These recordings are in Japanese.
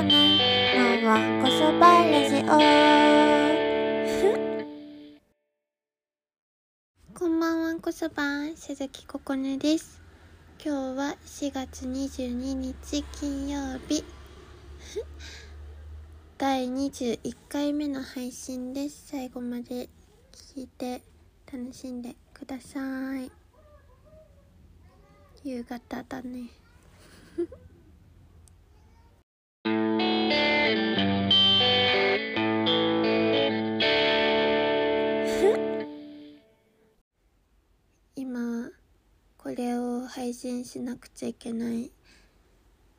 こねのわんこそばラジオこんばんはこそば鈴木ここねです。今日は4月22日金曜日。第21回目の配信です。最後まで聞いて楽しんでください。夕方だね。配信しなくちゃいけない。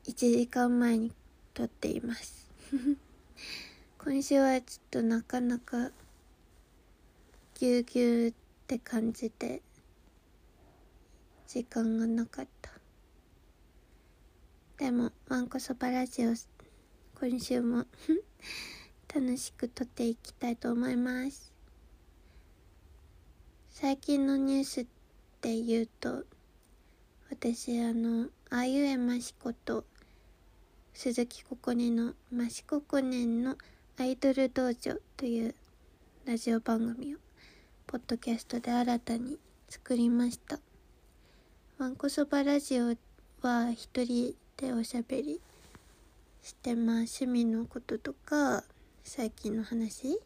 1時間前に撮っています。今週はちょっとなかなかぎゅうぎゅうって感じで時間がなかった。でもわんこそばラジオ今週も 楽しく撮っていきたいと思います。最近のニュースって言うと私あのあゆえましこと鈴木ここねのましここねんのアイドル道場というラジオ番組をポッドキャストで新たに作りました。わんこそばラジオは一人でおしゃべりしてまあ趣味のこととか最近の話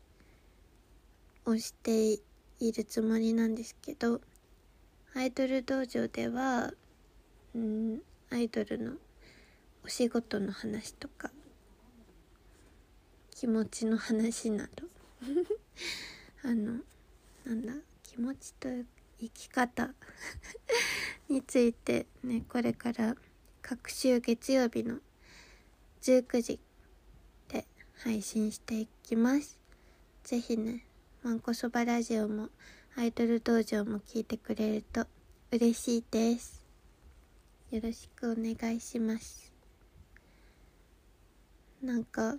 をしているつもりなんですけどアイドル道場ではうんアイドルのお仕事の話とか気持ちの話など。あのなんだ気持ちと生き方 についてねこれから各週月曜日の19時で配信していきます。ぜひねわんこそばラジオもアイドル道場も聞いてくれると嬉しいです。よろしくお願いします。なんか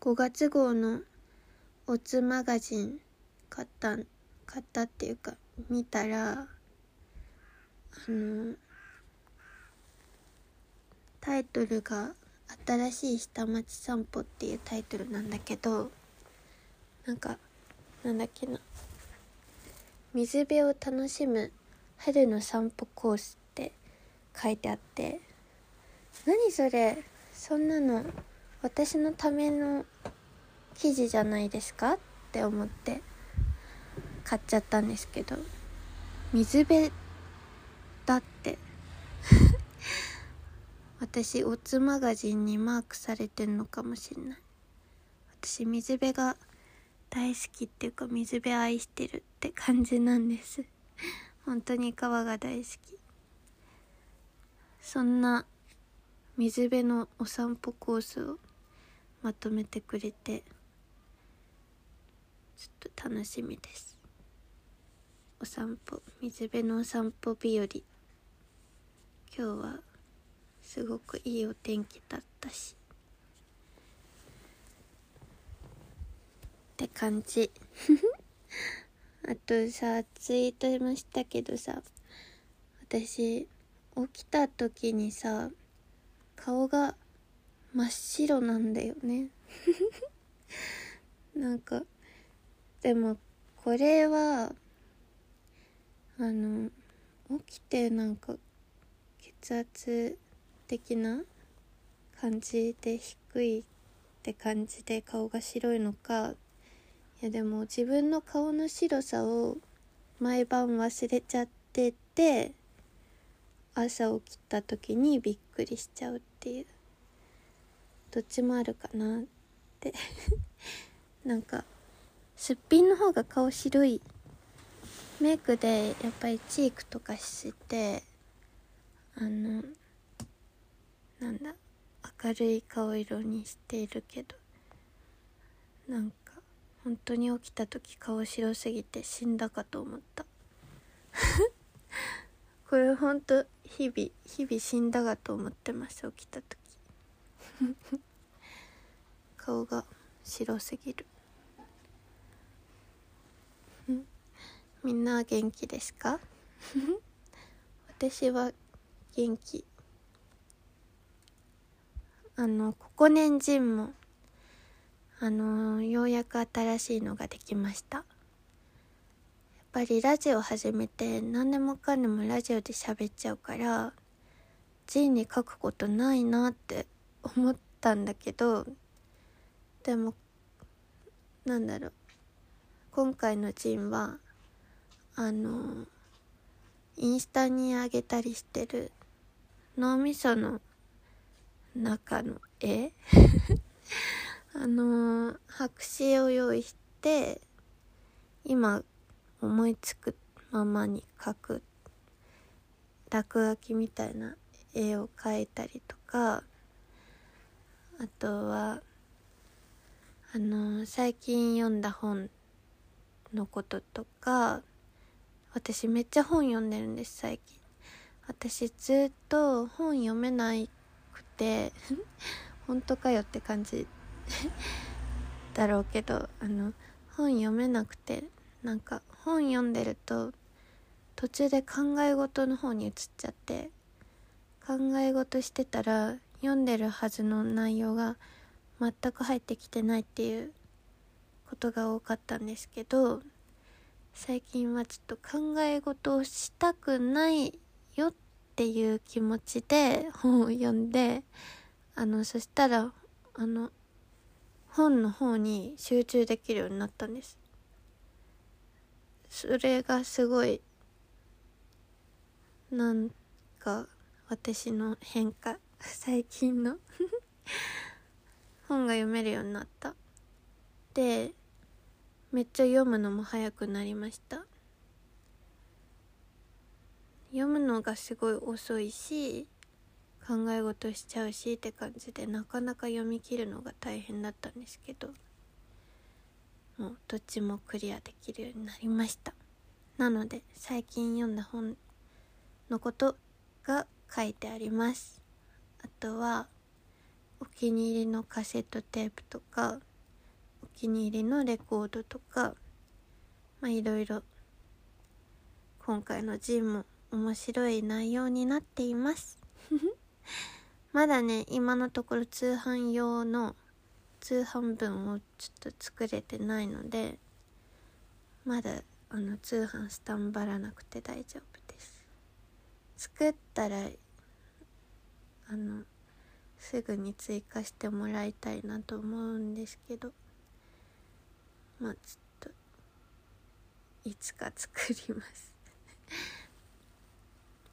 5月号のオツマガジン買った買ったっていうか見たらあのタイトルが「新しい下町散歩」っていうタイトルなんだけどなんかなんだっけな。水辺を楽しむ春の散歩コースって書いてあって何それそんなの私のための記事じゃないですかって思って買っちゃったんですけど水辺だって。私オツマガジンにマークされてんのかもしれない。私水辺が大好きっていうか水辺愛してるって感じなんです。本当に川が大好き。そんな水辺のお散歩コースをまとめてくれてちょっと楽しみです。お散歩水辺のお散歩日和。今日はすごくいいお天気だったし。って感じ。あとさツイートもしたけどさ私起きた時にさ顔が真っ白なんだよね。なんかでもこれはあの起きてなんか血圧的な感じで低いって感じで顔が白いのかいやでも自分の顔の白さを毎晩忘れちゃってて朝起きた時にびっくりしちゃうっていう。どっちもあるかなって。なんかすっぴんの方が顔白いメイクでやっぱりチークとかしてあのなんだ明るい顔色にしているけどなんか本当に起きた時顔白すぎて死んだかと思った。これ本当日々日々死んだかと思ってます起きた時。顔が白すぎる。みんな元気ですか？私は元気。あのここ年人もあのようやく新しいのができました。やっぱりラジオ始めて何でもかんでもラジオで喋っちゃうからジンに書くことないなって思ったんだけどでもなんだろう。今回のジンはあのインスタに上げたりしてる脳みその中の絵？あのー、白紙を用意して今思いつくままに描く落書きみたいな絵を描いたりとかあとはあのー、最近読んだ本のこととか私めっちゃ本読んでるんです最近。私ずっと本読めなくて 本当かよって感じ だろうけどあの本読めなくてなんか本読んでると途中で考え事の方に移っちゃって考え事してたら読んでるはずの内容が全く入ってきてないっていうことが多かったんですけど最近はちょっと考え事をしたくないよっていう気持ちで本を読んであのそしたらあの本の方に集中できるようになったんです。それがすごいなんか私の変化。最近の。本が読めるようになった。でめっちゃ読むのも早くなりました。読むのがすごい遅いし考え事しちゃうしって感じでなかなか読み切るのが大変だったんですけどもうどっちもクリアできるようになりました。なので最近読んだ本のことが書いてあります。あとはお気に入りのカセットテープとかお気に入りのレコードとかまあいろいろ今回のジンも面白い内容になっています。まだね今のところ通販用の通販分をちょっと作れてないのでまだあの通販スタンバらなくて大丈夫です。作ったらあのすぐに追加してもらいたいなと思うんですけどまあちょっといつか作ります。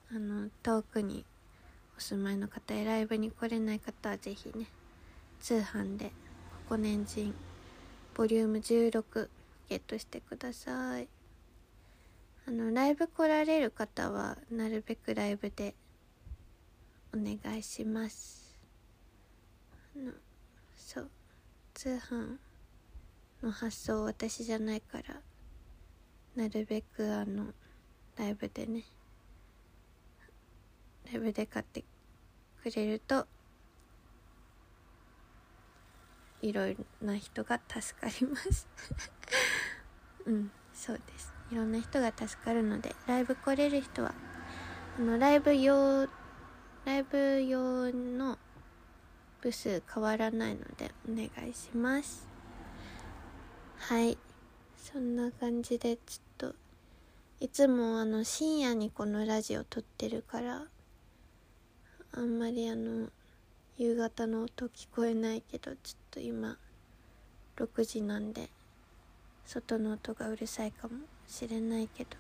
あの遠くにお住まいの方やライブに来れない方は是非ね通販で「ここ年人ボリューム16ゲットしてください。あのライブ来られる方はなるべくライブでお願いします。あのそう通販の発送私じゃないからなるべくあのライブでねライブで買ってくれるといろいろな人が助かります。うんそうです。いろんな人が助かるのでライブ来れる人はあのライブ用ライブ用の部数変わらないのでお願いします。はい。そんな感じでちょっといつもあの深夜にこのラジオ撮ってるからあんまりあの夕方の音聞こえないけどちょっと今6時なんで外の音がうるさいかもしれないけど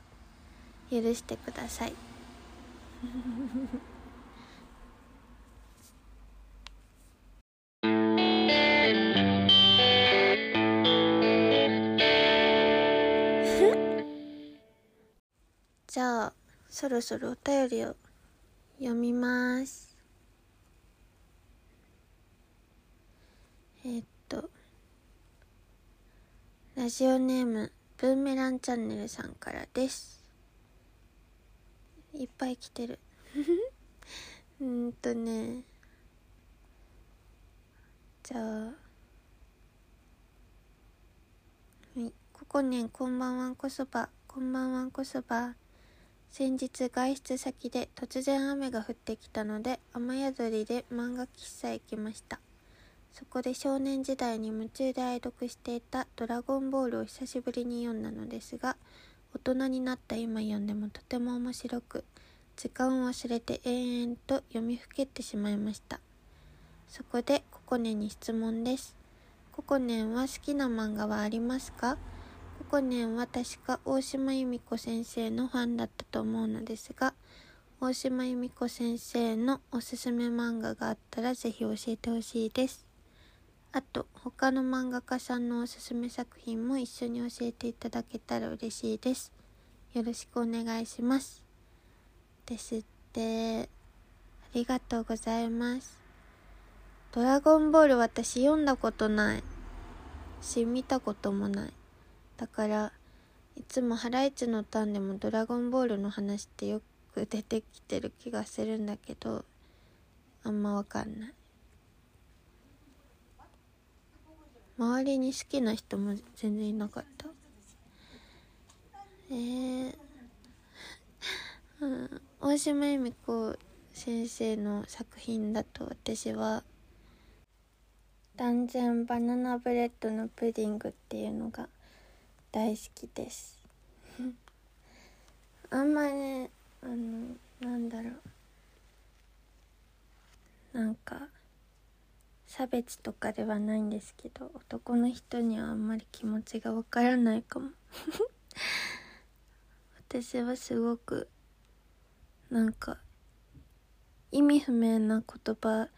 許してください。じゃあそろそろお便りを読みます。え、っとラジオネームブーメランチャンネルさんからです。いっぱい来てる。うんとね。じゃあはい。ここねこんばんはんこそば。こんばんはんこそば。先日外出先で突然雨が降ってきたので雨宿りで漫画喫茶へ行きました。そこで少年時代に夢中で愛読していた「ドラゴンボール」を久しぶりに読んだのですが大人になった今読んでもとても面白く時間を忘れて延々と読みふけってしまいました。そこでココネに質問です。ココネンは好きな漫画はありますか？ココネンは確か大島由美子先生のファンだったと思うのですが大島由美子先生のおすすめ漫画があったらぜひ教えてほしいです。あと他の漫画家さんのおすすめ作品も一緒に教えていただけたら嬉しいです。よろしくお願いします。ですってありがとうございます。ドラゴンボール私読んだことない。し見たこともない。だからいつもハライチのターンでもドラゴンボールの話ってよく出てきてる気がするんだけどあんまわかんない。周りに好きな人も全然いなかった。えー、うん、大島由美子先生の作品だと私は「断然バナナブレッドのプディング」っていうのが大好きです。あんまねあのなんだろう。なんか差別とかではないんですけど男の人にはあんまり気持ちがわからないかも。私はすごくなんか意味不明な言葉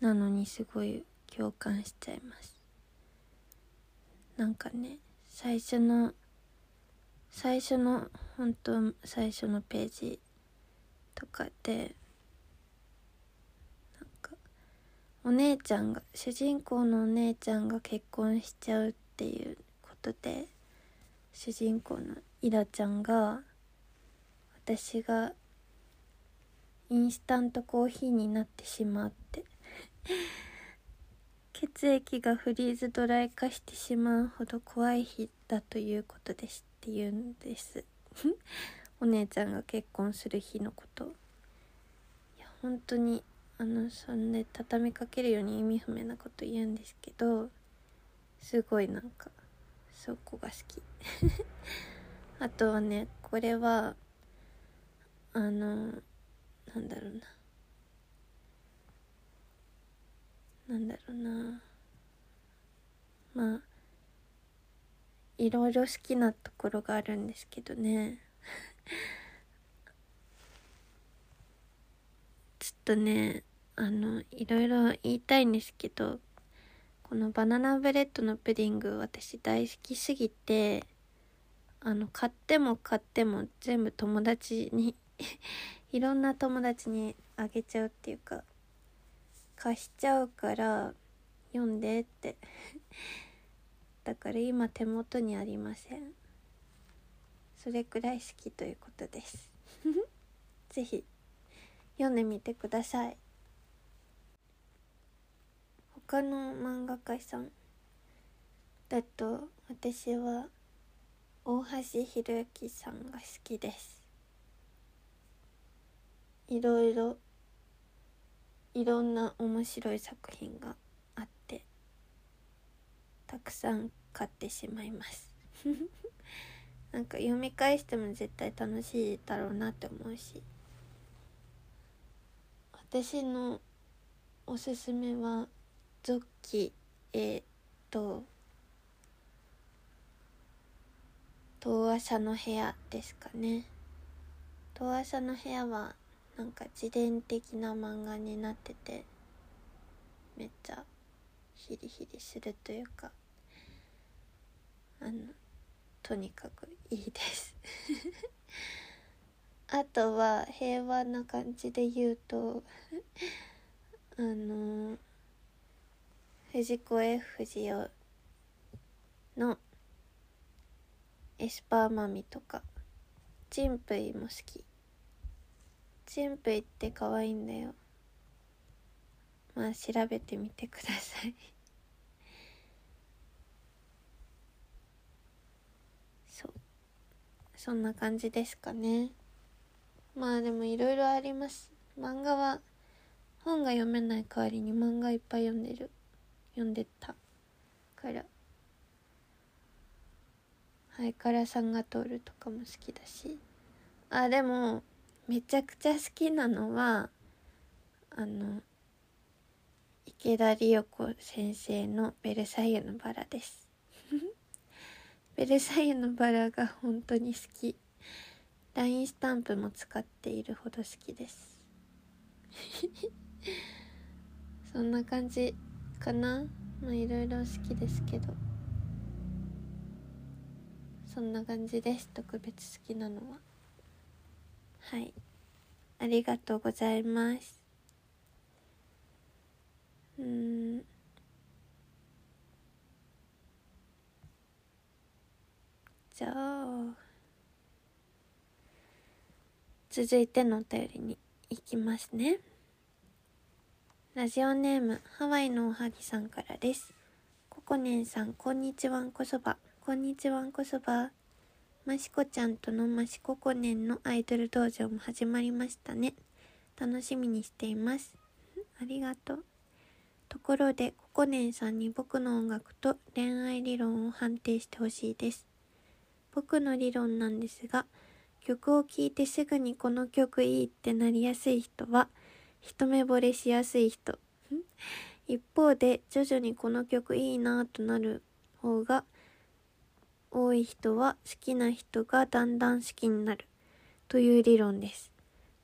なのにすごい共感しちゃいます。なんかね最初の最初の本当最初のページとかでなんかお姉ちゃんが主人公のお姉ちゃんが結婚しちゃうっていうことで主人公のイラちゃんが私がインスタントコーヒーになってしまって。血液がフリーズドライ化してしまうほど怖い日だということです。って言うんです。お姉ちゃんが結婚する日のこと。いや本当にあのそんで畳みかけるように意味不明なこと言うんですけどすごいなんかそこが好き。あとはねこれはあのなんだろうな。なんだろうな。まあいろいろ好きなところがあるんですけどね。ちょっとねあのいろいろ言いたいんですけどこのバナナブレッドのプディング私大好きすぎてあの買っても買っても全部友達に いろんな友達にあげちゃうっていうか貸しちゃうから読んでって。だから今手元にありません。それくらい好きということです。是非読んでみてください。他の漫画家さん。だと私は大橋ひろゆきさんが好きです。いろいろいろんな面白い作品があってたくさん買ってしまいます。なんか読み返しても絶対楽しいだろうなって思うし私のおすすめは「ゾッキ」えー、と「遠朝の部屋」ですかね。遠朝の部屋はなんか自伝的な漫画になっててめっちゃヒリヒリするというかあのとにかくいいです。あとは平和な感じで言うとあの藤子 F 不二雄のエスパーマミとかチンプイも好き。チンプイって可愛いんだよ。まあ調べてみてください。そう。そんな感じですかね。まあでもいろいろあります。漫画は本が読めない代わりに漫画いっぱい読んでる。読んでた。から。ハイカラさんが通るとかも好きだし。あでもめちゃくちゃ好きなのはあの池田理代子先生の「ベルサイユのバラ」です。ベルサイユのバラが本当に好き。LINE スタンプも使っているほど好きです。そんな感じかな。まあいろいろ好きですけど。そんな感じです。特別好きなのは。はい。ありがとうございます。うん。じゃあ続いてのお便りに行きますね。ラジオネームハワイのおはぎさんからです。ココネンさんこんにちはんこそば。こんにちはんこそば。マシコちゃんとのマシココネンのアイドル道場も始まりましたね。楽しみにしています。ありがとう。ところでココネンさんに僕の音楽と恋愛理論を判定してほしいです。僕の理論なんですが曲を聴いてすぐにこの曲いいってなりやすい人は一目惚れしやすい人。一方で徐々にこの曲いいなとなる方が多い人は好きな人がだんだん好きになるという理論です。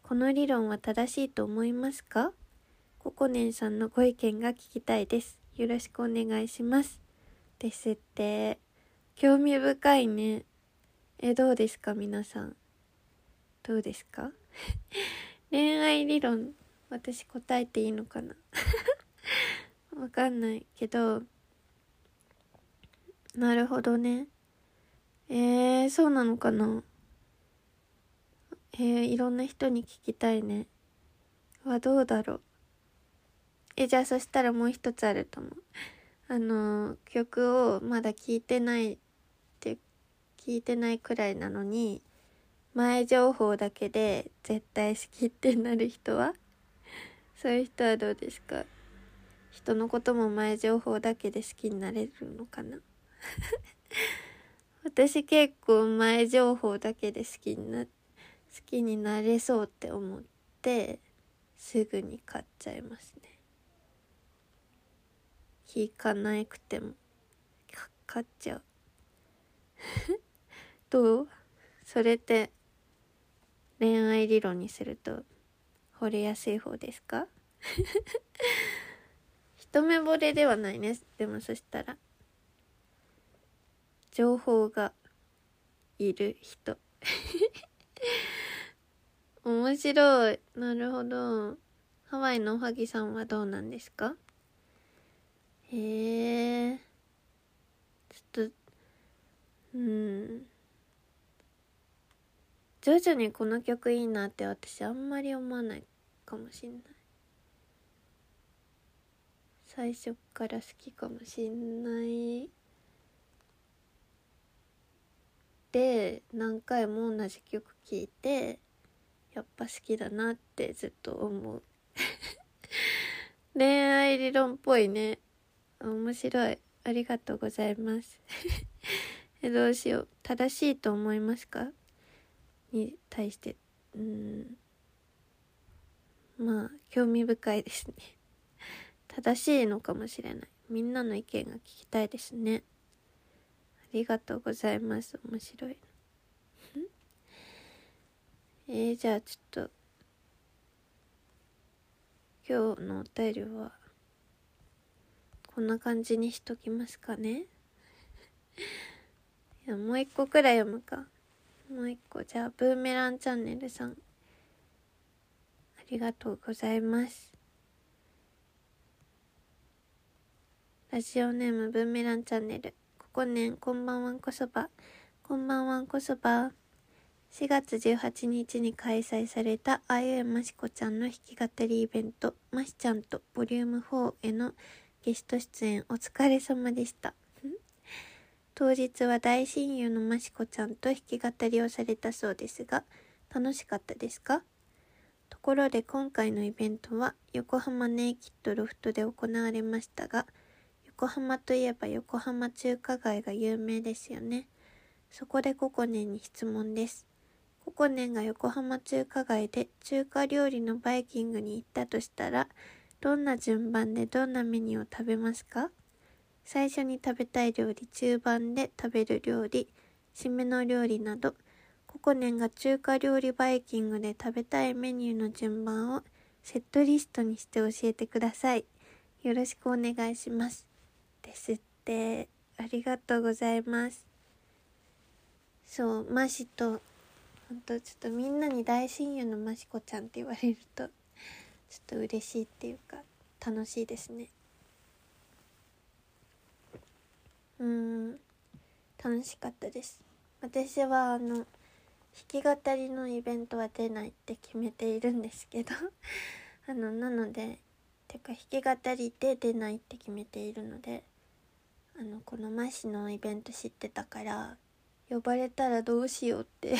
この理論は正しいと思いますか？ココネンさんのご意見が聞きたいです。よろしくお願いします。ですって。興味深いね。えどうですか？皆さん。どうですか？恋愛理論。私答えていいのかな？わかんないけど。なるほどね。えー、そうなのかな。えー、いろんな人に聞きたいね。はどうだろう。えじゃあそしたらもう一つあると思う。あの曲をまだ聴いてないって聞いてないくらいなのに前情報だけで絶対好きってなる人は？そういう人はどうですか？人のことも前情報だけで好きになれるのかな？私結構前情報だけで好きにな好きになれそうって思ってすぐに買っちゃいますね。聞かなくても買っちゃう。どう？それって恋愛理論にすると惚れやすい方ですか？一目惚れではないね。でもそしたら情報がいる人。面白い。なるほど。ハワイのおはぎさんはどうなんですか？へえちょっとうん。徐々にこの曲いいなって私あんまり思わないかもしんない。最初から好きかもしんない。で何回も同じ曲聴いてやっぱ好きだなってずっと思う。恋愛理論っぽいね。面白い。ありがとうございます。どうしよう。正しいと思いますか？に対して。うん。まあ興味深いですね。正しいのかもしれない。みんなの意見が聞きたいですね。りがとうございます。面白い。えー、じゃあちょっと今日のお便りはこんな感じにしときますかね。いやもう一個くらい読むか。もう一個。じゃあブーメランチャンネルさん。ありがとうございます。ラジオネームブーメランチャンネル。ここねんこんばんはんこそば。こんばんはんこそば。4月18日に開催されたあゆえましこちゃんの弾き語りイベントましちゃんとボリューム4へのゲスト出演お疲れ様でした。当日は大親友のましこちゃんと弾き語りをされたそうですが、楽しかったですか？ところで今回のイベントは横浜ネイキッドロフトで行われましたが、横浜といえば横浜中華街が有名ですよね。そこでココネに質問です。ココネが横浜中華街で中華料理のバイキングに行ったとしたら、どんな順番でどんなメニューを食べますか？最初に食べたい料理、中盤で食べる料理、締めの料理など、ココネが中華料理バイキングで食べたいメニューの順番をセットリストにして教えてください。よろしくお願いします。ですって。ありがとうございます。そう、マシと、ほんとちょっとみんなに大親友のマシコちゃんって言われると、ちょっと嬉しいっていうか、楽しいですね。うーん、楽しかったです。私はあの、弾き語りのイベントは出ないって決めているんですけど あの、なので、てか弾き語りで出ないって決めているのであのこのマシのイベント知ってたから呼ばれたらどうしようって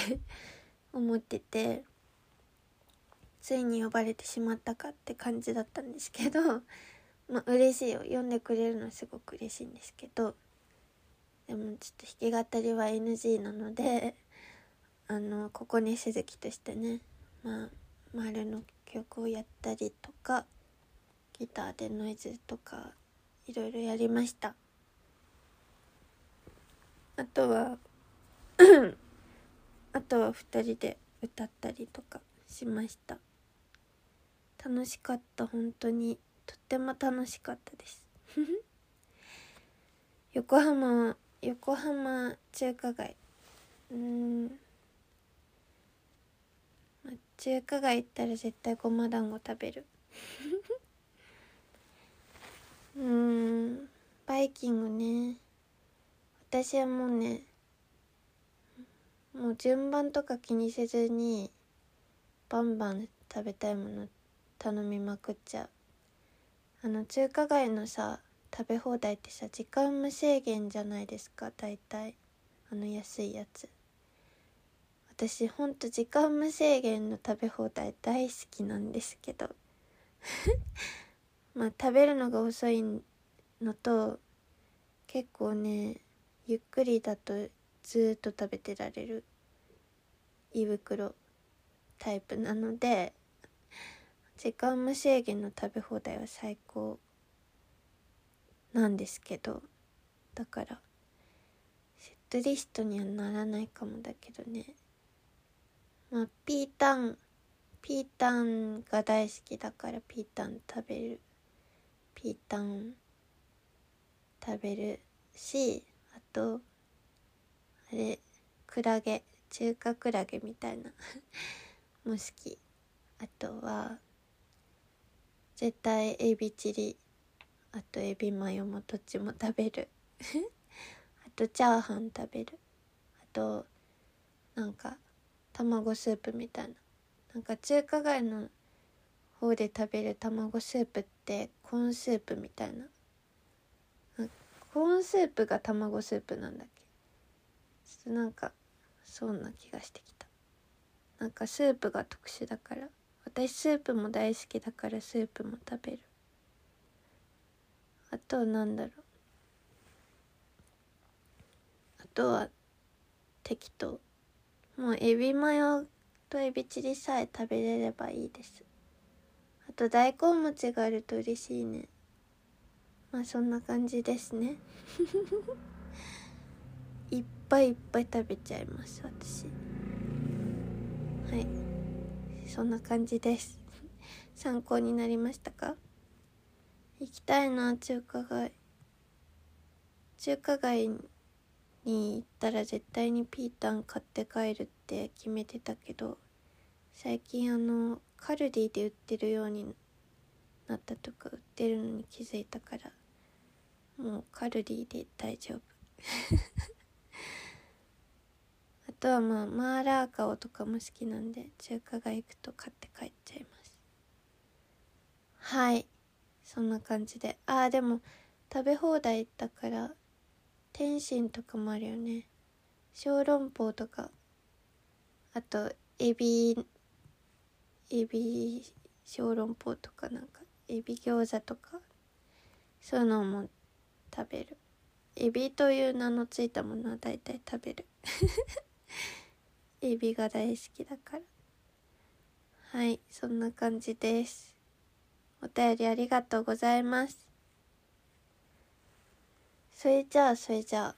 思っててついに呼ばれてしまったかって感じだったんですけどまあ嬉しいよ。呼んでくれるのはすごく嬉しいんですけどでもちょっと弾き語りは NG なのであのここに鈴木としてねまあ丸の曲をやったりとかギターでノイズとかいろいろやりました。あとは あとは2人で歌ったりとかしました。楽しかった本当に。とっても楽しかったです。横浜横浜中華街。うん。中華街行ったら絶対ごま団子食べる。うん。バイキングね。私はもうねもう順番とか気にせずにバンバン食べたいもの頼みまくっちゃう。あの中華街のさ食べ放題ってさ時間無制限じゃないですか大体。あの安いやつ。私ほんと時間無制限の食べ放題大好きなんですけど。まあ食べるのが遅いのと結構ねゆっくりだとずっと食べてられる胃袋タイプなので時間無制限の食べ放題は最高なんですけどだからセットリストにはならないかもだけどね。まあピータンピータンが大好きだからピータン食べるピータン食べるしとあれクラゲ中華クラゲみたいな も好き。あとは絶対エビチリ。あとエビマヨもどっちも食べる。あとチャーハン食べる。あとなんか卵スープみたいな。なんか中華街の方で食べる卵スープってコーンスープみたいな。コーンスープが卵スープなんだっけ？ちょっとなんかそんな気がしてきた。なんかスープが特殊だから。私スープも大好きだからスープも食べる。あとなんだろう。あとは適当。もうエビマヨとエビチリさえ食べれればいいです。あと大根餅があると嬉しいね。まあそんな感じですね。いっぱいいっぱい食べちゃいます私。はい。そんな感じです。参考になりましたか？行きたいな中華街。中華街に行ったら絶対にピータン買って帰るって決めてたけど最近あのカルディで売ってるようになったとか売ってるのに気づいたからもうカルディで大丈夫。あとはまあマーラー顔とかも好きなんで中華街行くと買って帰っちゃいます。はい。そんな感じで。ああでも食べ放題だから天津とかもあるよね。小籠包とか。あとエビエビ小籠包とかなんか。エビ餃子とか。そういうのも食べる。エビという名のついたものは大体食べる。エビが大好きだから。はいそんな感じです。お便りありがとうございます。それじゃあそれじゃあ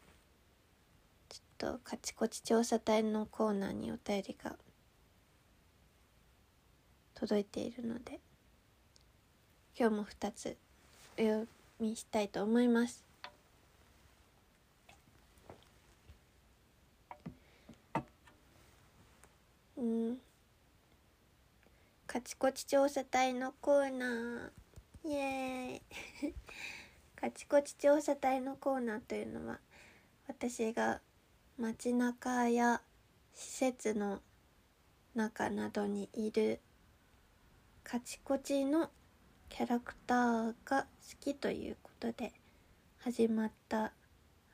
ちょっとカチコチ調査隊のコーナーにお便りが届いているので今日も2つ。みしたいと思います。うん。カチコチ調査隊のコーナー。イエーイ。カチコチ調査隊のコーナーというのは私が街中や施設の中などにいるカチコチのキャラクターが好きということで始まった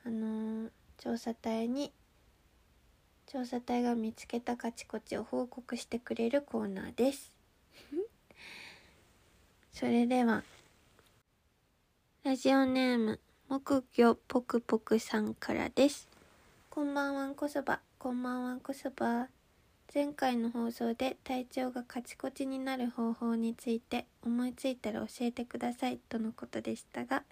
あのー、調査隊に調査隊が見つけたカチコチを報告してくれるコーナーです。それではラジオネーム木魚ぽくぽくさんからです。こんばんはんこそばこんばんはんこそば前回の放送で体調がカチコチになる方法について思いついたら教えてくださいとのことでしたが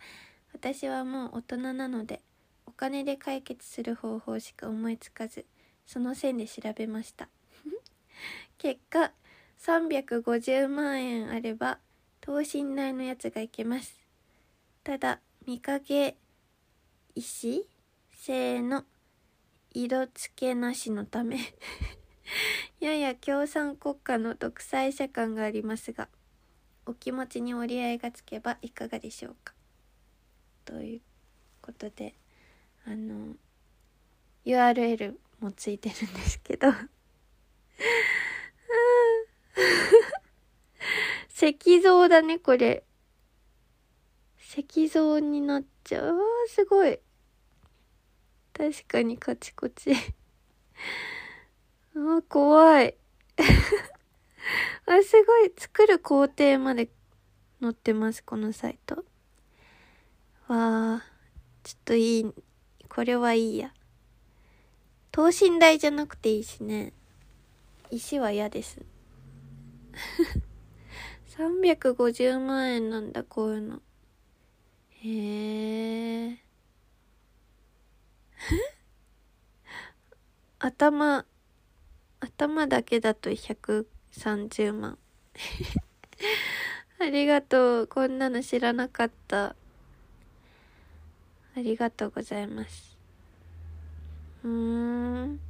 私はもう大人なのでお金で解決する方法しか思いつかずその線で調べました。結果350万円あれば等身大のやつがいけます。ただ見かけ石製の色付けなしのため。やや共産国家の独裁者感がありますがお気持ちに折り合いがつけばいかがでしょうか？ということであの URL もついてるんですけど 石像だね、これ。石像になっちゃう。すごい。確かにカチコチ。あー、怖い。あ、すごい。作る工程まで載ってます、このサイト。わー、ちょっといい。これはいいや。等身大じゃなくていいしね。石は嫌です。350万円なんだ、こういうの。へえ。頭、頭だけだと130万。ありがとう。こんなの知らなかった。ありがとうございます。うーん。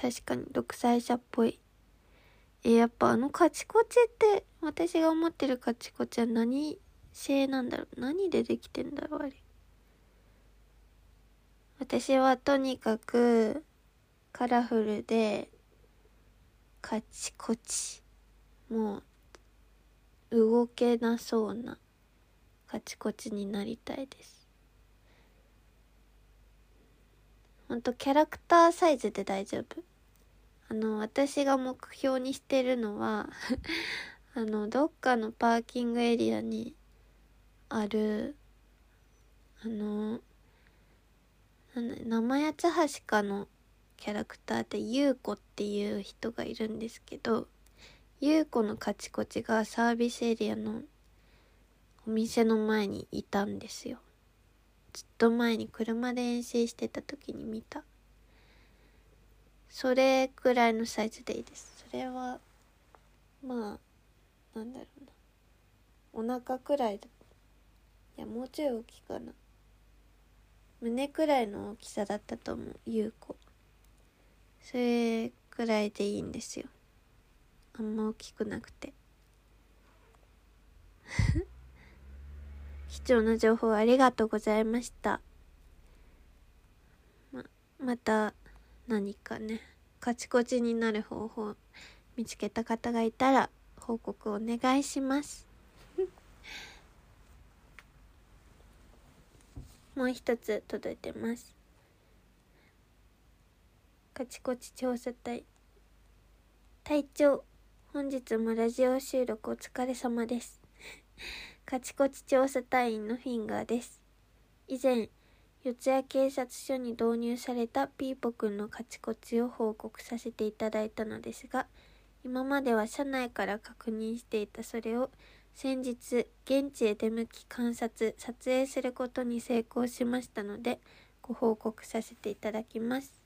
確かに独裁者っぽい。え、やっぱあのカチコチって、私が思ってるカチコチは何製なんだろう何でできてんだろうあれ。私はとにかくカラフルでカチコチ。もう動けなそうなカチコチになりたいです。ほんとキャラクターサイズで大丈夫。あの、私が目標にしてるのは あの、どっかのパーキングエリアにある、あの、生八橋かのキャラクターで、ゆうこっていう人がいるんですけど、ゆうこのカチコチがサービスエリアのお店の前にいたんですよ。ずっと前に車で遠征してた時に見た。それくらいのサイズでいいです。それはまあなんだろうな。お腹くらいだ。いやもうちょい大きいかな。胸くらいの大きさだったと思う優子それくらいでいいんですよあんま大きくなくて 貴重な情報ありがとうございました。ま、また何かね、カチコチになる方法見つけた方がいたら報告お願いします。もう一つ届いてます。カチコチ調査隊。隊長、本日もラジオ収録お疲れ様です。カチコチ調査隊員のフィンガーです。以前四谷警察署に導入されたピーポくんのカチコチを報告させていただいたのですが今までは社内から確認していたそれを先日現地へ出向き観察撮影することに成功しましたのでご報告させていただきます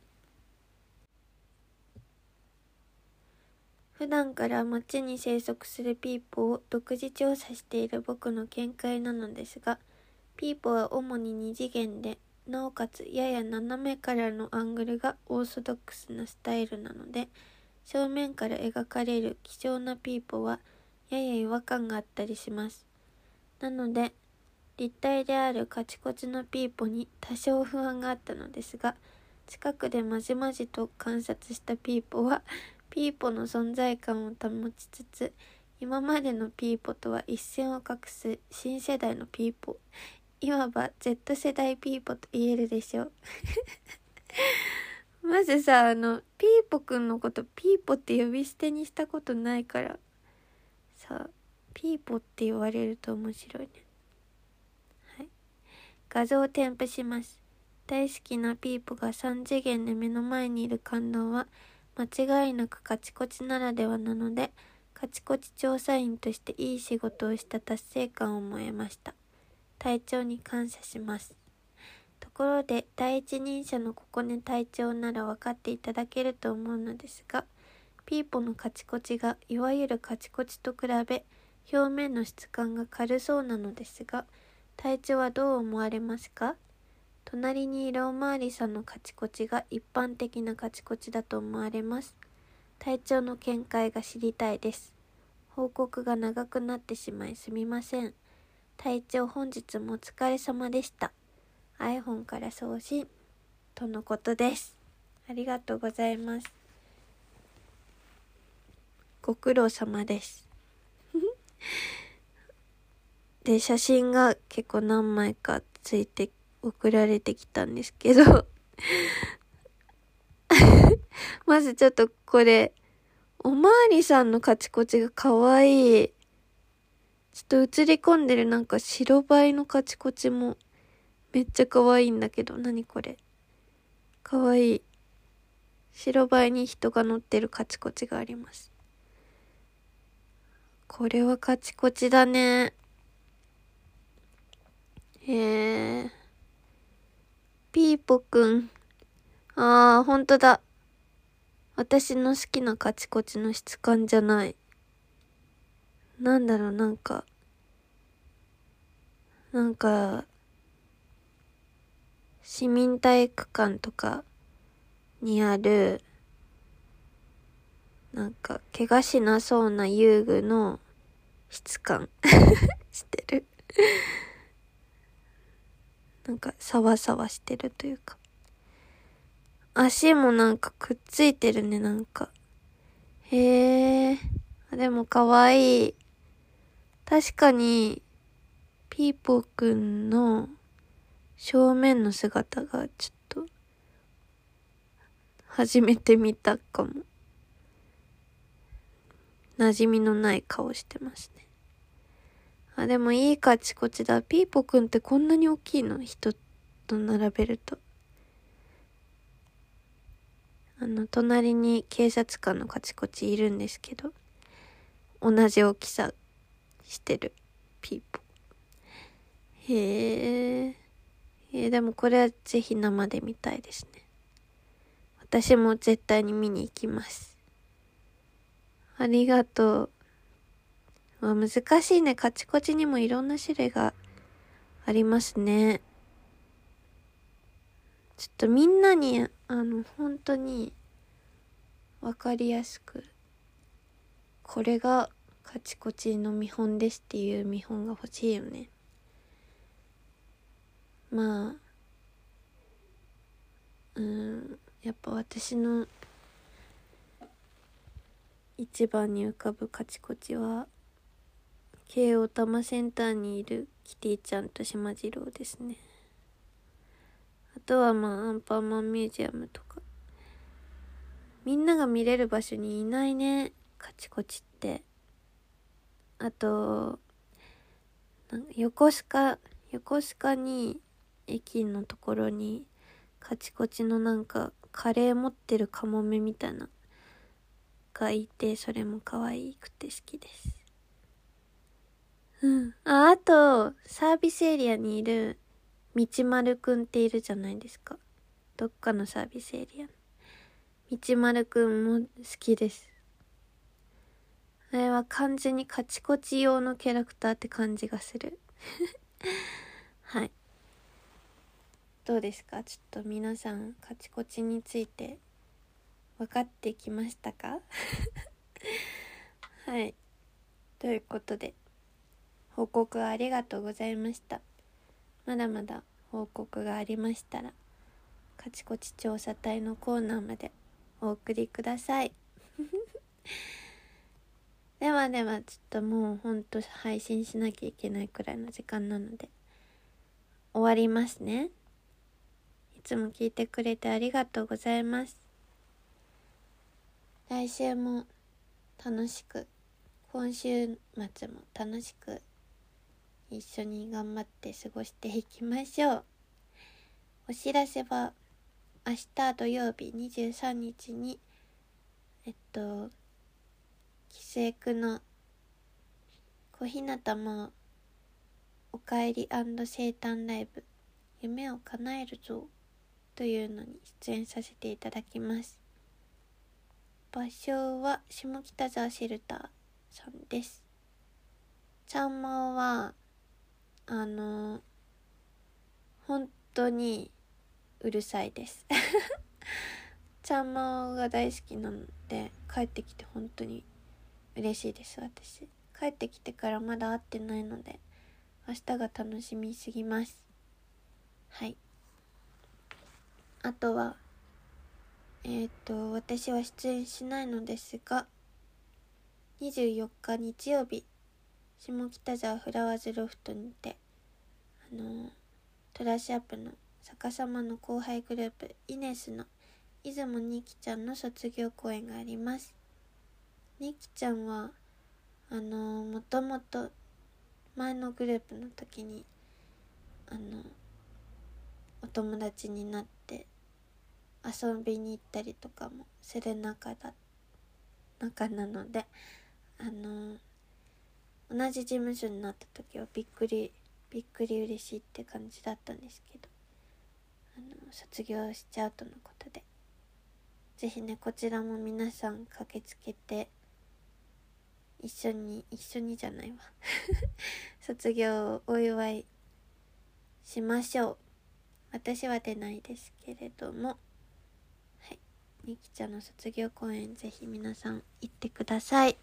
普段から街に生息するピーポを独自調査している僕の見解なのですがピーポは主に2次元でなおかつやや斜めからのアングルがオーソドックスなスタイルなので正面から描かれる貴重なピーポはやや違和感があったりします。なので立体であるカチコチのピーポに多少不安があったのですが近くでまじまじと観察したピーポはピーポの存在感を保ちつつ今までのピーポとは一線を画す新世代のピーポいわば Z 世代ピーポと言えるでしょう。まずさあのピーポくんのことピーポって呼び捨てにしたことないからさあピーポって言われると面白いね。はい。画像を添付します。大好きなピーポが3次元で目の前にいる感動は間違いなくカチコチならではなのでカチコチ調査員としていい仕事をした達成感を思えました隊長に感謝します。ところで第一人者のここね隊長なら分かっていただけると思うのですがピーポのカチコチがいわゆるカチコチと比べ表面の質感が軽そうなのですが隊長はどう思われますか？隣にいるおまわりさんのカチコチが一般的なカチコチだと思われます隊長の見解が知りたいです報告が長くなってしまいすみません体調本日もお疲れ様でした。iPhone から送信とのことです。ありがとうございます。ご苦労様です。で、写真が結構何枚かついて送られてきたんですけど まずちょっとこれ、おまわりさんのカチコチが可愛いい。ちょっと映り込んでるなんか白バイのカチコチもめっちゃ可愛いんだけど、何これ。可愛い。白バイに人が乗ってるカチコチがあります。これはカチコチだね。へえ。ピーポくん。ああ、ほんとだ。私の好きなカチコチの質感じゃない。なんだろう、なんか、なんか、市民体育館とかにある、なんか、怪我しなそうな遊具の質感 してる？なんか、サワサワしてるというか。足もなんかくっついてるね、なんか。へえ。でもかわいい。確かに、ピーポーくんの正面の姿がちょっと、初めて見たかも。馴染みのない顔してますね。あ、でもいいカチコチだ。ピーポくんってこんなに大きいの？人と並べると。あの、隣に警察官のカチコチいるんですけど、同じ大きさしてる。ピーポ。へええでもこれはぜひ生で見たいですね。私も絶対に見に行きます。ありがとう、あ、難しいね。カチコチにもいろんな種類がありますね。ちょっとみんなにあの本当に分かりやすくこれがカチコチの見本ですっていう見本が欲しいよね。まあうんやっぱ私の一番に浮かぶカチコチは京王多摩センターにいるキティちゃんと島次郎ですね。あとはまあアンパンマンミュージアムとか。みんなが見れる場所にいないね。カチコチって。あと横須賀。横須賀に駅のところにカチコチのなんかカレー持ってるカモメみたいな。がいてそれも可愛くて好きです。うん。ああとサービスエリアにいる道丸くんっているじゃないですか。どっかのサービスエリア。道丸くんも好きです。あれは完全にカチコチ用のキャラクターって感じがする。はい。どうですか？ちょっと皆さんカチコチについて分かってきましたか？はい。ということで。報告ありがとうございました。まだまだ報告がありましたらカチコチ調査隊のコーナーまでお送りください。ではではちょっともうほんと配信しなきゃいけないくらいの時間なので終わりますね。いつも聞いてくれてありがとうございます。来週も楽しく今週末も楽しく一緒に頑張って過ごしていきましょう。お知らせは明日土曜日23日にえっと帰省区の小日向もおかえり生誕ライブ夢を叶えるぞというのに出演させていただきます。場所は下北沢シェルターさんです。ちゃんまはあの本当にうるさいです。ちゃんまが大好きなので帰ってきて本当に嬉しいです私。帰ってきてからまだ会ってないので明日が楽しみすぎます。はい。あとはえっ、ー、と私は出演しないのですが24日日曜日下北沢フラワーズロフトにてあのトラッシュアップの逆さまの後輩グループイネスの出雲にきちゃんの卒業公演があります。にきちゃんはあのもともと前のグループの時にあのお友達になって遊びに行ったりとかもする仲だ仲なのであの同じ事務所になった時はびっくりびっくり嬉しいって感じだったんですけどあの卒業しちゃうとのことで是非ねこちらも皆さん駆けつけて一緒に一緒にじゃないわ。卒業をお祝いしましょう。私は出ないですけれどもはい。みきちゃんの卒業公演ぜひ皆さん行ってください。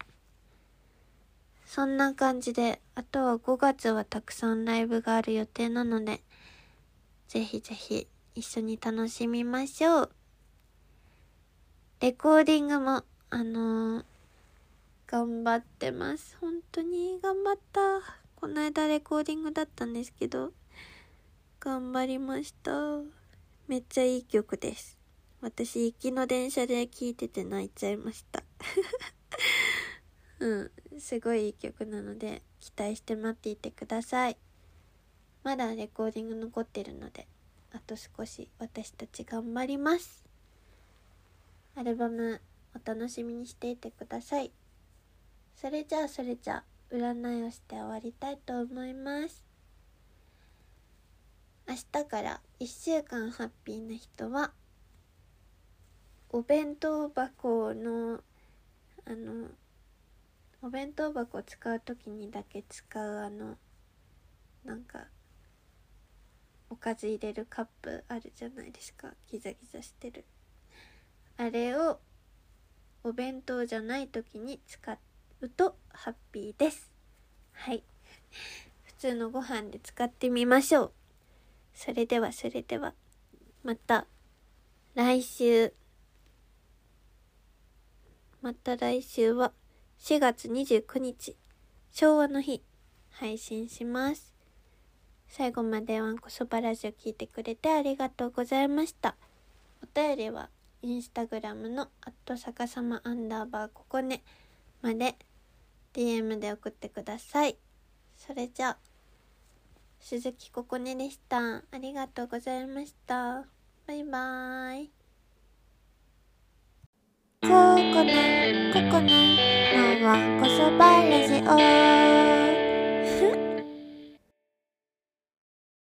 そんな感じであとは5月はたくさんライブがある予定なのでぜひぜひ一緒に楽しみましょうレコーディングもあのー頑張ってます。本当に頑張った。この間レコーディングだったんですけど、頑張りました。めっちゃいい曲です。私、行きの電車で聴いてて泣いちゃいました。うん、すごいいい曲なので、期待して待っていてください。まだレコーディング残ってるので、あと少し私たち頑張ります。アルバムお楽しみにしていてください。それじゃあそれじゃあ占いをして終わりたいと思います明日から1週間ハッピーな人はお弁当箱のあのお弁当箱使う時にだけ使うあのなんかおかず入れるカップあるじゃないですか。ギザギザしてる。あれをお弁当じゃない時に使うとハッピーです。はい。普通のご飯で使ってみましょう。それではそれではまた来週。また来週は。4月29日昭和の日配信します最後までワンコそばラジオ聞いてくれてありがとうございましたお便りはインスタグラムのアット逆さまアンダーバーここねまで DM で送ってください。それじゃあ、鈴木ここねでした。ありがとうございました。バイバーイ。ここねここねまはこそばラジオ。